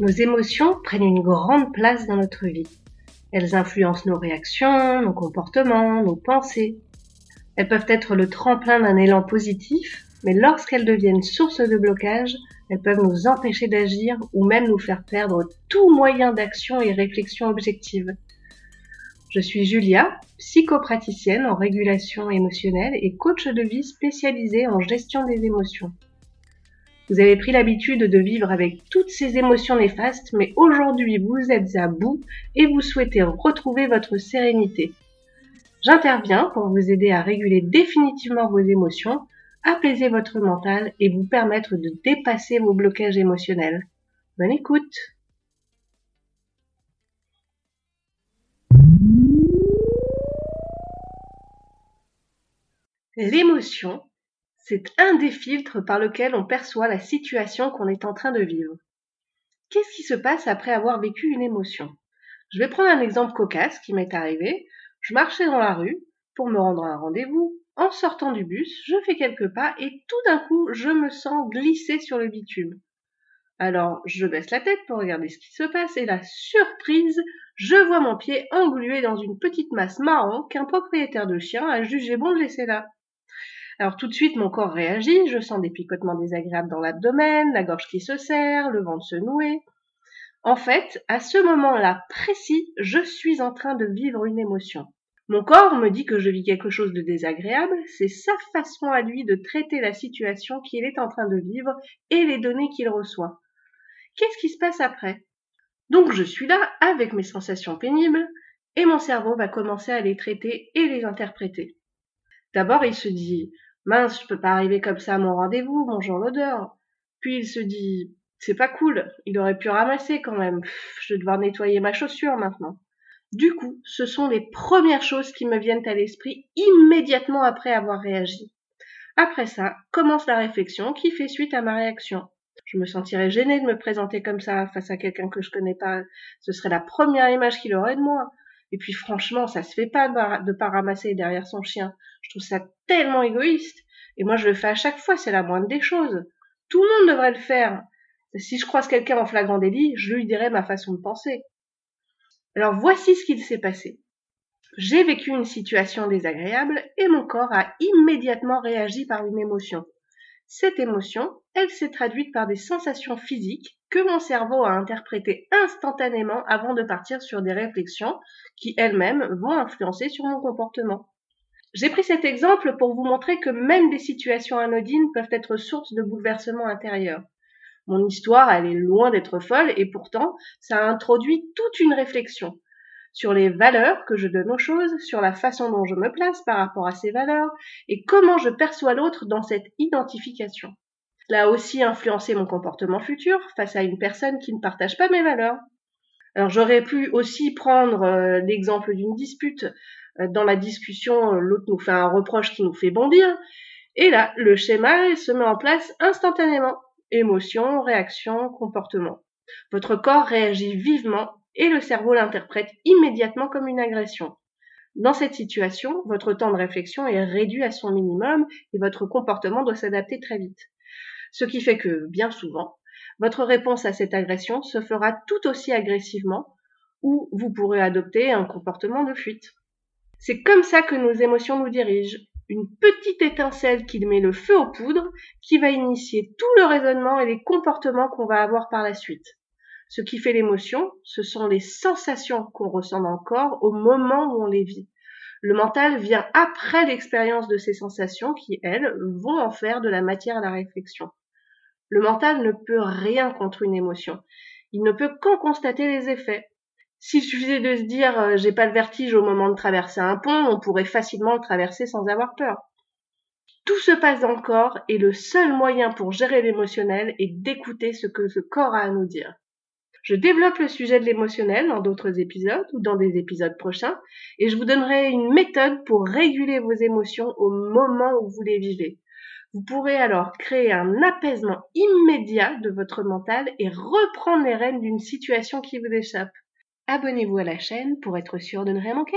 Nos émotions prennent une grande place dans notre vie. Elles influencent nos réactions, nos comportements, nos pensées. Elles peuvent être le tremplin d'un élan positif, mais lorsqu'elles deviennent source de blocage, elles peuvent nous empêcher d'agir ou même nous faire perdre tout moyen d'action et réflexion objective. Je suis Julia, psychopraticienne en régulation émotionnelle et coach de vie spécialisée en gestion des émotions. Vous avez pris l'habitude de vivre avec toutes ces émotions néfastes, mais aujourd'hui vous êtes à bout et vous souhaitez retrouver votre sérénité. J'interviens pour vous aider à réguler définitivement vos émotions, apaiser votre mental et vous permettre de dépasser vos blocages émotionnels. Bonne écoute L'émotion c'est un des filtres par lequel on perçoit la situation qu'on est en train de vivre. Qu'est-ce qui se passe après avoir vécu une émotion? Je vais prendre un exemple cocasse qui m'est arrivé. Je marchais dans la rue pour me rendre à un rendez-vous. En sortant du bus, je fais quelques pas et tout d'un coup, je me sens glisser sur le bitume. Alors, je baisse la tête pour regarder ce qui se passe et la surprise, je vois mon pied englué dans une petite masse marron qu'un propriétaire de chien a jugé bon de laisser là. Alors tout de suite, mon corps réagit, je sens des picotements désagréables dans l'abdomen, la gorge qui se serre, le ventre se nouer. En fait, à ce moment-là précis, je suis en train de vivre une émotion. Mon corps me dit que je vis quelque chose de désagréable, c'est sa façon à lui de traiter la situation qu'il est en train de vivre et les données qu'il reçoit. Qu'est-ce qui se passe après? Donc je suis là avec mes sensations pénibles et mon cerveau va commencer à les traiter et les interpréter. D'abord il se dit mince, je peux pas arriver comme ça à mon rendez-vous, bonjour l'odeur. Puis il se dit, c'est pas cool, il aurait pu ramasser quand même, je vais devoir nettoyer ma chaussure maintenant. Du coup, ce sont les premières choses qui me viennent à l'esprit immédiatement après avoir réagi. Après ça, commence la réflexion qui fait suite à ma réaction. Je me sentirais gênée de me présenter comme ça face à quelqu'un que je connais pas. Ce serait la première image qu'il aurait de moi. Et puis franchement, ça se fait pas de pas ramasser derrière son chien. Je trouve ça tellement égoïste. Et moi, je le fais à chaque fois, c'est la moindre des choses. Tout le monde devrait le faire. Si je croise quelqu'un en flagrant délit, je lui dirai ma façon de penser. Alors voici ce qu'il s'est passé. J'ai vécu une situation désagréable et mon corps a immédiatement réagi par une émotion. Cette émotion, elle s'est traduite par des sensations physiques que mon cerveau a interprétées instantanément avant de partir sur des réflexions qui elles-mêmes vont influencer sur mon comportement. J'ai pris cet exemple pour vous montrer que même des situations anodines peuvent être source de bouleversements intérieurs. Mon histoire, elle est loin d'être folle et pourtant, ça a introduit toute une réflexion sur les valeurs que je donne aux choses, sur la façon dont je me place par rapport à ces valeurs et comment je perçois l'autre dans cette identification l'a aussi influencé mon comportement futur face à une personne qui ne partage pas mes valeurs. Alors j'aurais pu aussi prendre euh, l'exemple d'une dispute. Euh, dans la discussion, euh, l'autre nous fait un reproche qui nous fait bondir. Et là, le schéma se met en place instantanément. Émotion, réaction, comportement. Votre corps réagit vivement et le cerveau l'interprète immédiatement comme une agression. Dans cette situation, votre temps de réflexion est réduit à son minimum et votre comportement doit s'adapter très vite ce qui fait que, bien souvent, votre réponse à cette agression se fera tout aussi agressivement ou vous pourrez adopter un comportement de fuite. C'est comme ça que nos émotions nous dirigent. Une petite étincelle qui met le feu aux poudres, qui va initier tout le raisonnement et les comportements qu'on va avoir par la suite. Ce qui fait l'émotion, ce sont les sensations qu'on ressent dans le corps au moment où on les vit. Le mental vient après l'expérience de ces sensations qui, elles, vont en faire de la matière à la réflexion. Le mental ne peut rien contre une émotion. Il ne peut qu'en constater les effets. S'il suffisait de se dire euh, j'ai pas le vertige au moment de traverser un pont, on pourrait facilement le traverser sans avoir peur. Tout se passe dans le corps et le seul moyen pour gérer l'émotionnel est d'écouter ce que ce corps a à nous dire. Je développe le sujet de l'émotionnel dans d'autres épisodes ou dans des épisodes prochains et je vous donnerai une méthode pour réguler vos émotions au moment où vous les vivez. Vous pourrez alors créer un apaisement immédiat de votre mental et reprendre les rênes d'une situation qui vous échappe. Abonnez-vous à la chaîne pour être sûr de ne rien manquer.